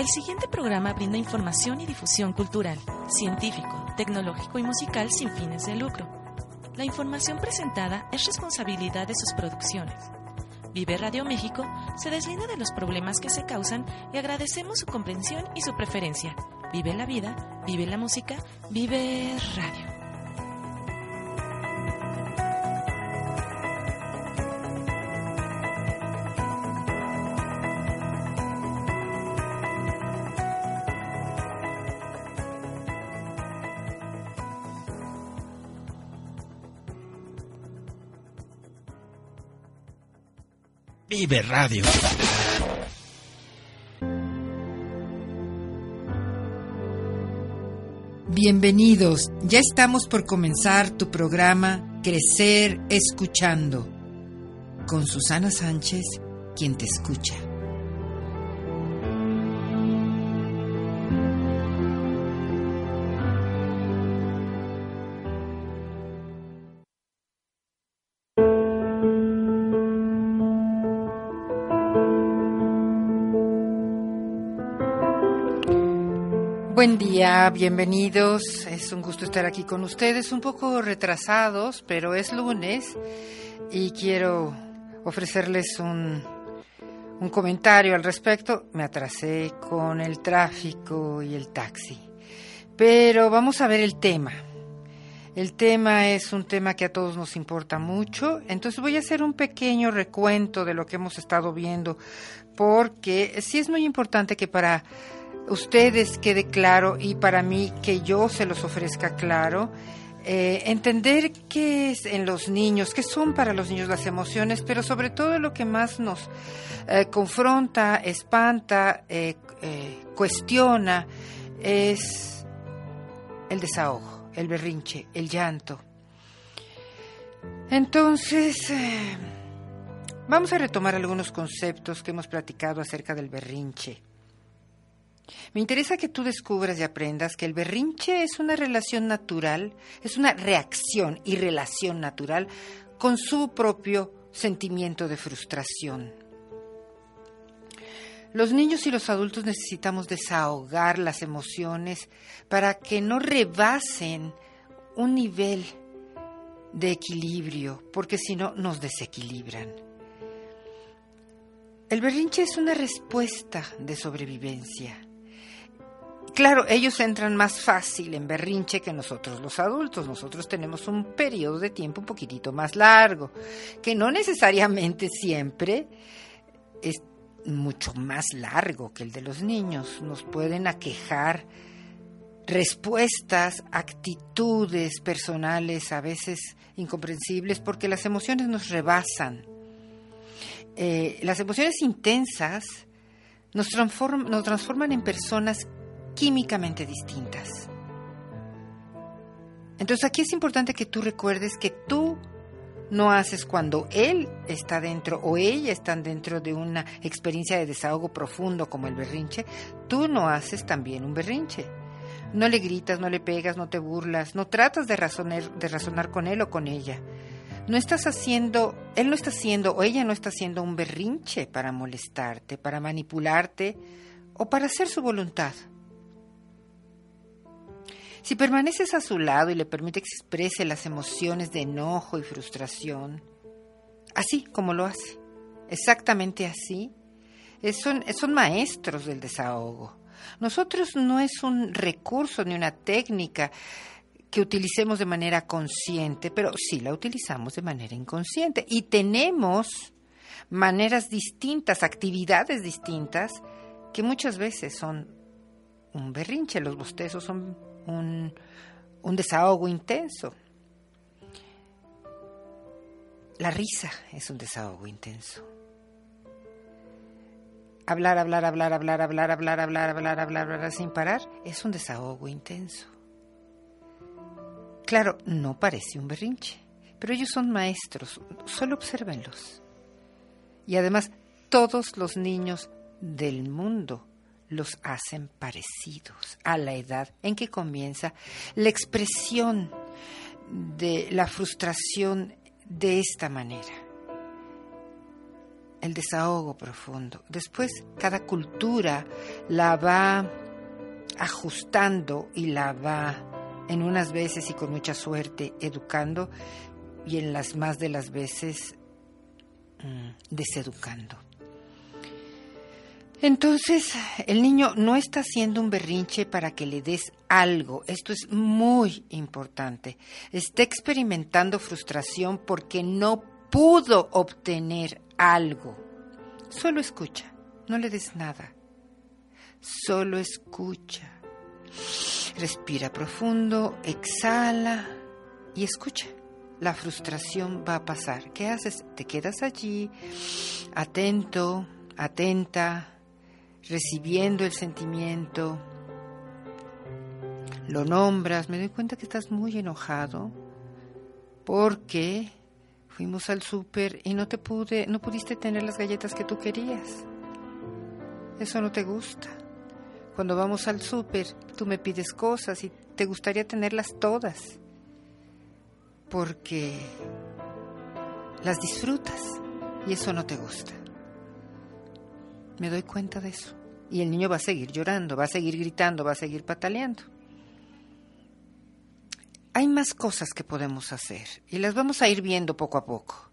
El siguiente programa brinda información y difusión cultural, científico, tecnológico y musical sin fines de lucro. La información presentada es responsabilidad de sus producciones. Vive Radio México se deslinda de los problemas que se causan y agradecemos su comprensión y su preferencia. Vive la vida, vive la música, vive radio. Vive Radio. Bienvenidos, ya estamos por comenzar tu programa Crecer Escuchando con Susana Sánchez, quien te escucha. Buen día, bienvenidos. Es un gusto estar aquí con ustedes, un poco retrasados, pero es lunes y quiero ofrecerles un, un comentario al respecto. Me atrasé con el tráfico y el taxi, pero vamos a ver el tema. El tema es un tema que a todos nos importa mucho, entonces voy a hacer un pequeño recuento de lo que hemos estado viendo, porque sí es muy importante que para ustedes quede claro y para mí que yo se los ofrezca claro. Eh, entender qué es en los niños, qué son para los niños las emociones, pero sobre todo lo que más nos eh, confronta, espanta, eh, cuestiona, es el desahogo, el berrinche, el llanto. Entonces, vamos a retomar algunos conceptos que hemos platicado acerca del berrinche. Me interesa que tú descubras y aprendas que el berrinche es una relación natural, es una reacción y relación natural con su propio sentimiento de frustración. Los niños y los adultos necesitamos desahogar las emociones para que no rebasen un nivel de equilibrio, porque si no nos desequilibran. El berrinche es una respuesta de sobrevivencia. Claro, ellos entran más fácil en berrinche que nosotros los adultos. Nosotros tenemos un periodo de tiempo un poquitito más largo, que no necesariamente siempre es mucho más largo que el de los niños. Nos pueden aquejar respuestas, actitudes personales a veces incomprensibles porque las emociones nos rebasan. Eh, las emociones intensas nos, nos transforman en personas químicamente distintas. Entonces aquí es importante que tú recuerdes que tú no haces cuando él está dentro o ella están dentro de una experiencia de desahogo profundo como el berrinche, tú no haces también un berrinche. No le gritas, no le pegas, no te burlas, no tratas de razonar, de razonar con él o con ella. No estás haciendo, él no está haciendo o ella no está haciendo un berrinche para molestarte, para manipularte o para hacer su voluntad. Si permaneces a su lado y le permite que exprese las emociones de enojo y frustración, así como lo hace, exactamente así, son, son maestros del desahogo. Nosotros no es un recurso ni una técnica que utilicemos de manera consciente, pero sí la utilizamos de manera inconsciente. Y tenemos maneras distintas, actividades distintas, que muchas veces son un berrinche. Los bostezos son un, desahogo intenso. La risa es un desahogo intenso. Hablar, hablar, hablar, hablar, hablar, hablar, hablar, hablar, hablar, hablar sin parar es un desahogo intenso. Claro, no parece un berrinche, pero ellos son maestros, solo obsérvenlos. Y además, todos los niños del mundo los hacen parecidos a la edad en que comienza la expresión de la frustración de esta manera. El desahogo profundo. Después cada cultura la va ajustando y la va en unas veces y con mucha suerte educando y en las más de las veces mm, deseducando. Entonces, el niño no está haciendo un berrinche para que le des algo. Esto es muy importante. Está experimentando frustración porque no pudo obtener algo. Solo escucha, no le des nada. Solo escucha. Respira profundo, exhala y escucha. La frustración va a pasar. ¿Qué haces? Te quedas allí, atento, atenta, recibiendo el sentimiento, lo nombras, me doy cuenta que estás muy enojado porque fuimos al súper y no te pude, no pudiste tener las galletas que tú querías. Eso no te gusta. Cuando vamos al súper, tú me pides cosas y te gustaría tenerlas todas porque las disfrutas y eso no te gusta. Me doy cuenta de eso. Y el niño va a seguir llorando, va a seguir gritando, va a seguir pataleando. Hay más cosas que podemos hacer y las vamos a ir viendo poco a poco.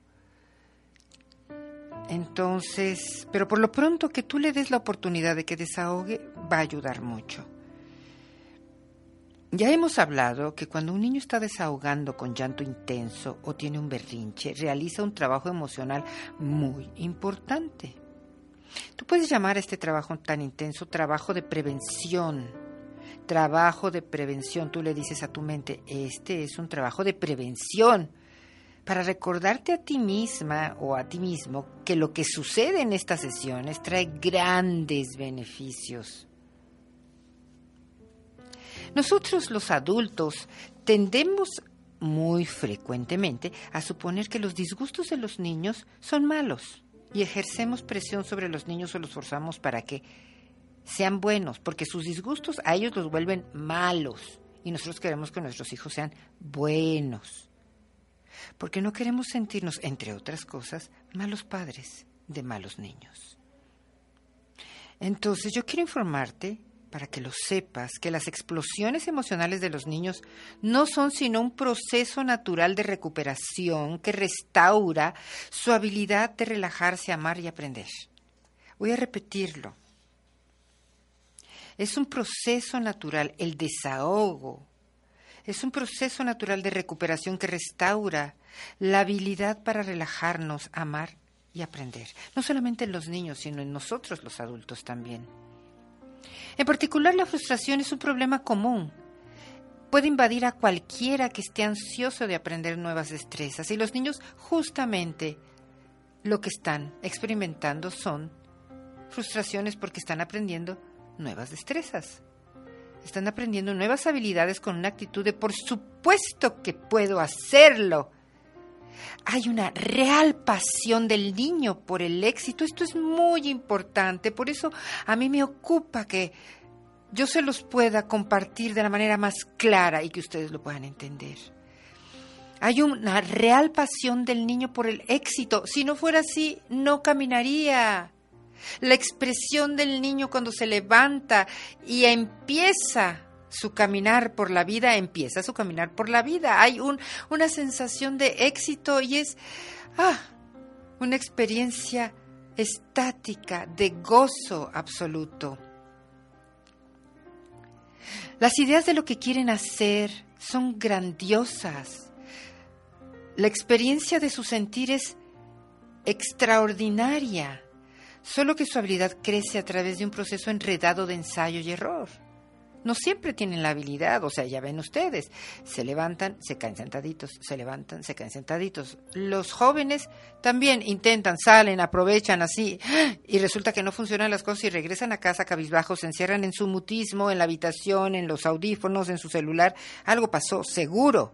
Entonces, pero por lo pronto que tú le des la oportunidad de que desahogue va a ayudar mucho. Ya hemos hablado que cuando un niño está desahogando con llanto intenso o tiene un berrinche, realiza un trabajo emocional muy importante. Tú puedes llamar a este trabajo tan intenso trabajo de prevención. Trabajo de prevención. Tú le dices a tu mente, este es un trabajo de prevención para recordarte a ti misma o a ti mismo que lo que sucede en estas sesiones trae grandes beneficios. Nosotros los adultos tendemos muy frecuentemente a suponer que los disgustos de los niños son malos y ejercemos presión sobre los niños o los forzamos para que sean buenos, porque sus disgustos a ellos los vuelven malos y nosotros queremos que nuestros hijos sean buenos. Porque no queremos sentirnos, entre otras cosas, malos padres de malos niños. Entonces yo quiero informarte para que lo sepas, que las explosiones emocionales de los niños no son sino un proceso natural de recuperación que restaura su habilidad de relajarse, amar y aprender. Voy a repetirlo. Es un proceso natural, el desahogo. Es un proceso natural de recuperación que restaura la habilidad para relajarnos, amar y aprender. No solamente en los niños, sino en nosotros los adultos también. En particular, la frustración es un problema común. Puede invadir a cualquiera que esté ansioso de aprender nuevas destrezas y los niños justamente lo que están experimentando son frustraciones porque están aprendiendo nuevas destrezas. Están aprendiendo nuevas habilidades con una actitud de por supuesto que puedo hacerlo hay una real pasión del niño por el éxito. Esto es muy importante. Por eso a mí me ocupa que yo se los pueda compartir de la manera más clara y que ustedes lo puedan entender. Hay una real pasión del niño por el éxito. Si no fuera así, no caminaría. La expresión del niño cuando se levanta y empieza su caminar por la vida, empieza su caminar por la vida. Hay un, una sensación de éxito y es ah, una experiencia estática, de gozo absoluto. Las ideas de lo que quieren hacer son grandiosas. La experiencia de su sentir es extraordinaria, solo que su habilidad crece a través de un proceso enredado de ensayo y error. No siempre tienen la habilidad, o sea, ya ven ustedes, se levantan, se caen sentaditos, se levantan, se caen sentaditos. Los jóvenes también intentan, salen, aprovechan así, y resulta que no funcionan las cosas y regresan a casa cabizbajos, se encierran en su mutismo, en la habitación, en los audífonos, en su celular. Algo pasó, seguro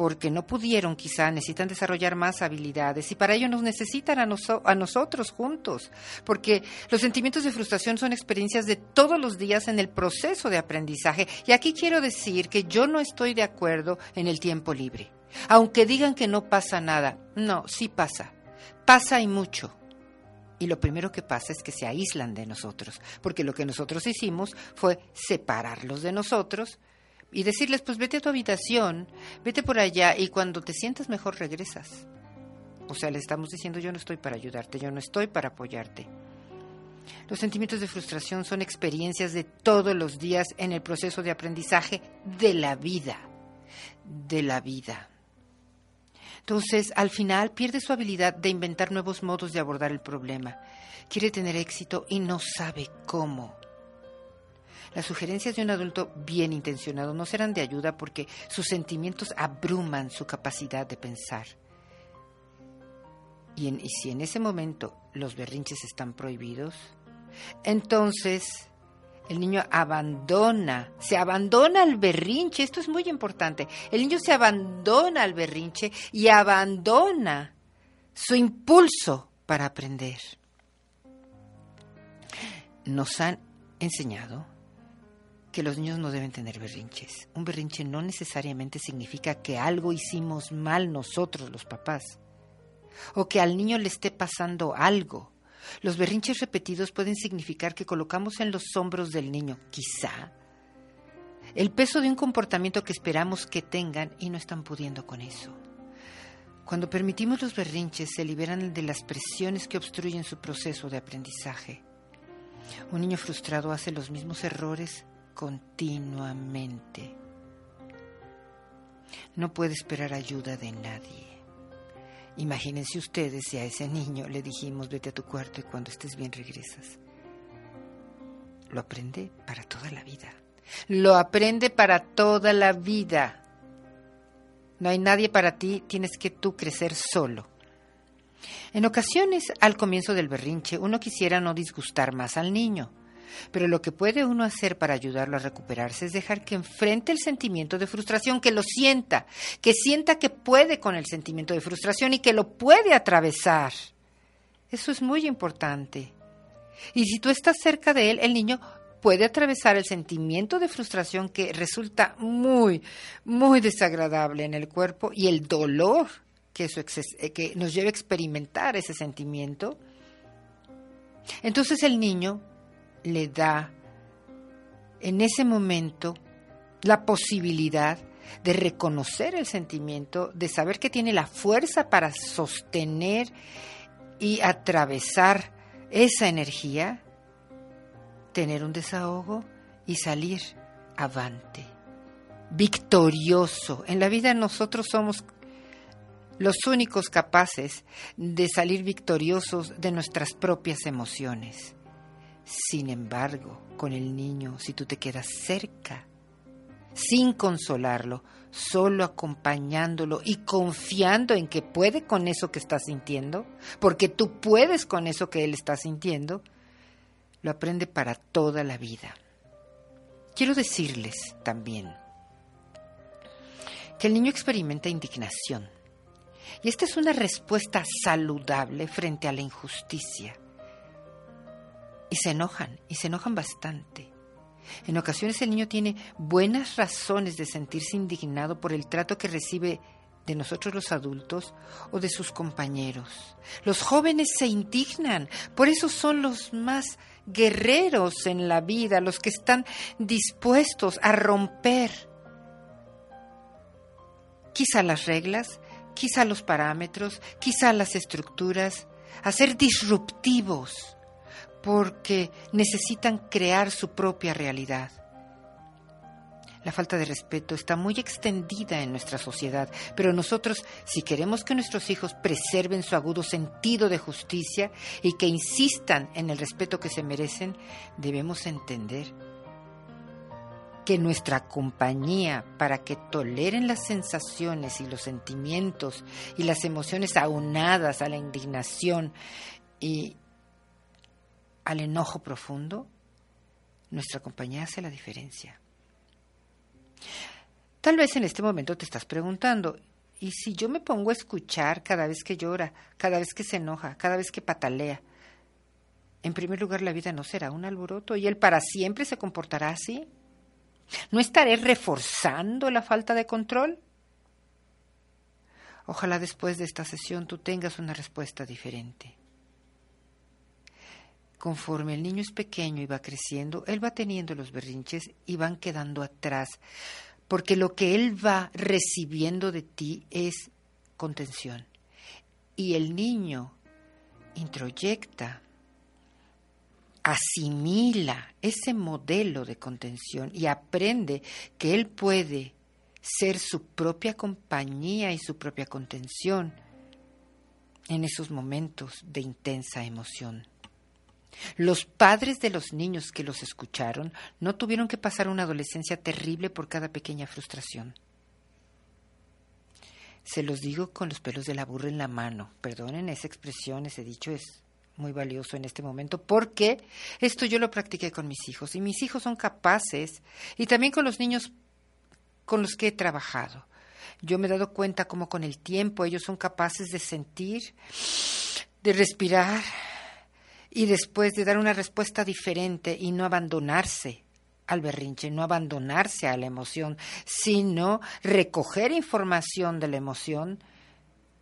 porque no pudieron quizá, necesitan desarrollar más habilidades y para ello nos necesitan a, nosotros juntos, porque los sentimientos de frustración son experiencias de todos los días en el proceso de aprendizaje. Y aquí quiero decir que yo no estoy de acuerdo en el tiempo libre. Aunque digan que no pasa nada, no, sí pasa. Pasa y mucho. Y lo primero que pasa es que se aíslan de nosotros, porque lo que nosotros hicimos fue separarlos de nosotros y decirles, pues vete a tu habitación, vete por allá y cuando te sientas mejor regresas. O sea, le estamos diciendo, yo no estoy para ayudarte, yo no estoy para apoyarte. Los sentimientos de frustración son experiencias de todos los días en el proceso de aprendizaje de la vida, de la vida. Entonces, al final pierde su habilidad de inventar nuevos modos de abordar el problema. Quiere tener éxito y no sabe cómo. Las sugerencias de un adulto bien intencionado no serán de ayuda porque sus sentimientos abruman su capacidad de pensar. Y, si en ese momento los berrinches están prohibidos, entonces el niño abandona, se abandona al berrinche, esto es muy importante, el niño se abandona al berrinche y abandona su impulso para aprender. Nos han enseñado que los niños no deben tener berrinches. Un berrinche no necesariamente significa que algo hicimos mal nosotros los papás o que al niño le esté pasando algo. Los berrinches repetidos pueden significar que colocamos en los hombros del niño, quizá, el peso de un comportamiento que esperamos que tengan y no están pudiendo con eso. Cuando permitimos los berrinches, se liberan de las presiones que obstruyen su proceso de aprendizaje. Un niño frustrado hace los mismos errores continuamente. No puede esperar ayuda de nadie. Imagínense ustedes si a ese niño le dijimos vete a tu cuarto y cuando estés bien regresas. Lo aprende para toda la vida. Lo aprende para toda la vida. No hay nadie para ti, tienes que tú crecer solo. En ocasiones, al comienzo del berrinche, uno quisiera no disgustar más al niño. Pero lo que puede uno hacer para ayudarlo a recuperarse es dejar que enfrente el sentimiento de frustración, que lo sienta, que sienta que puede con el sentimiento de frustración y que lo puede atravesar. Eso es muy importante. Y si tú estás cerca de él, el niño puede atravesar el sentimiento de frustración que resulta muy, muy desagradable en el cuerpo y el dolor que, eh, que nos lleva a experimentar ese sentimiento. Entonces el niño le da en ese momento la posibilidad de reconocer el sentimiento, de saber que tiene la fuerza para sostener y atravesar esa energía, tener un desahogo y salir avante, victorioso. En la vida nosotros somos los únicos capaces de salir victoriosos de nuestras propias emociones. Sin embargo, con el niño, si tú te quedas cerca, sin consolarlo, solo acompañándolo y confiando en que puede con eso que está sintiendo, porque tú puedes con eso que él está sintiendo, lo aprende para toda la vida. Quiero decirles también que el niño experimenta indignación. Y esta es una respuesta saludable frente a la injusticia y se enojan, y se enojan bastante. En ocasiones el niño tiene buenas razones de sentirse indignado por el trato que recibe de nosotros los adultos o de sus compañeros. Los jóvenes se indignan, por eso son los más guerreros en la vida, los que están dispuestos a romper quizá las reglas, quizá los parámetros, quizá las estructuras, a ser disruptivos porque necesitan crear su propia realidad. La falta de respeto está muy extendida en nuestra sociedad, pero nosotros, si queremos que nuestros hijos preserven su agudo sentido de justicia y que insistan en el respeto que se merecen, debemos entender que nuestra compañía, para que toleren las sensaciones y los sentimientos y las emociones aunadas a la indignación y al enojo profundo, nuestra compañía hace la diferencia. Tal vez en este momento te estás preguntando, ¿y si yo me pongo a escuchar cada vez que llora, cada vez que se enoja, cada vez que patalea? En primer lugar, la vida no será un alboroto y él para siempre se comportará así. ¿No estaré reforzando la falta de control? Ojalá después de esta sesión tú tengas una respuesta diferente. Conforme el niño es pequeño y va creciendo, él va teniendo los berrinches y van quedando atrás, porque lo que él va recibiendo de ti es contención. Y el niño introyecta asimila ese modelo de contención y aprende que él puede ser su propia compañía y su propia contención en esos momentos de intensa emoción. Los padres de los niños que los escucharon no tuvieron que pasar una adolescencia terrible por cada pequeña frustración. Se los digo con los pelos de la burra en la mano. Perdonen esa expresión, ese dicho es muy valioso en este momento porque esto yo lo practiqué con mis hijos y mis hijos son capaces y también con los niños con los que he trabajado. Yo me he dado cuenta cómo con el tiempo ellos son capaces de sentir, de respirar y después de dar una respuesta diferente y no abandonarse al berrinche, no abandonarse a la emoción, sino recoger información de la emoción,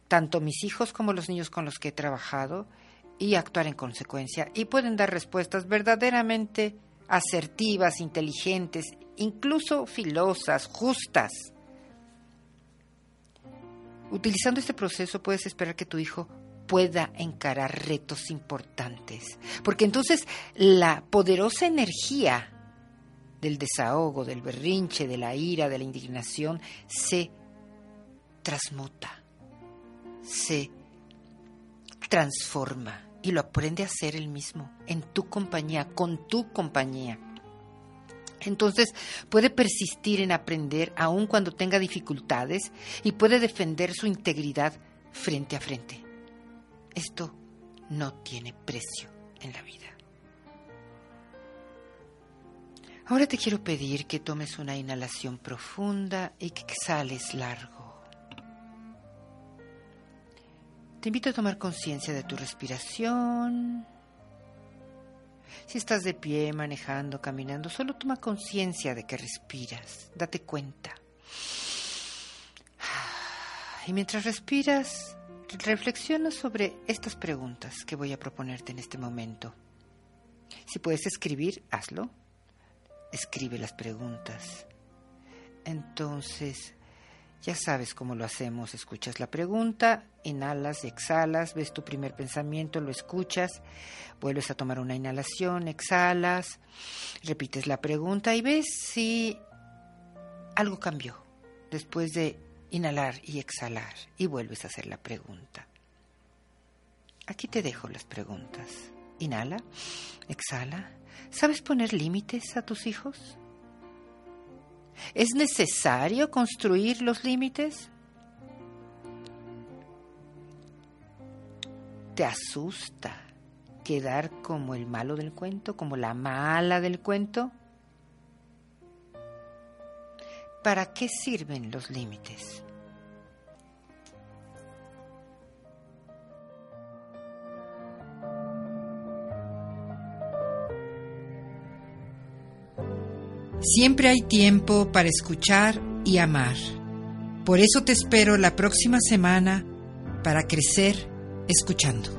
tanto mis hijos como los niños con los que he trabajado, y actuar en consecuencia y pueden dar respuestas verdaderamente asertivas, inteligentes, incluso filosas, justas. Utilizando este proceso puedes esperar que tu hijo pueda encarar retos importantes, porque entonces la poderosa energía del desahogo, del berrinche, de la ira, de la indignación, se transmuta, se transforma y lo aprende a hacer él mismo, en tu compañía, con tu compañía. Entonces puede persistir en aprender aun cuando tenga dificultades y puede defender su integridad frente a frente. Esto no tiene precio en la vida. Ahora te quiero pedir que tomes una inhalación profunda y que exhales largo. Te invito a tomar conciencia de tu respiración. Si estás de pie, manejando, caminando, solo toma conciencia de que respiras. Date cuenta. Y mientras respiras, reflexiona sobre estas preguntas que voy a proponerte en este momento. Si puedes escribir, hazlo. Escribe las preguntas. Entonces, ya sabes cómo lo hacemos. Escuchas la pregunta, inhalas y exhalas, ves tu primer pensamiento, lo escuchas, vuelves a tomar una inhalación, exhalas, repites la pregunta y ves si algo cambió después de inhalar y exhalar y vuelves a hacer la pregunta. Aquí te dejo las preguntas. Inhala, exhala. ¿Sabes poner límites a tus hijos? ¿Es necesario construir los límites? ¿Te asusta quedar como el malo del cuento, como la mala del cuento? ¿Para qué sirven los límites? Siempre hay tiempo para escuchar y amar. Por eso te espero la próxima semana para crecer escuchando.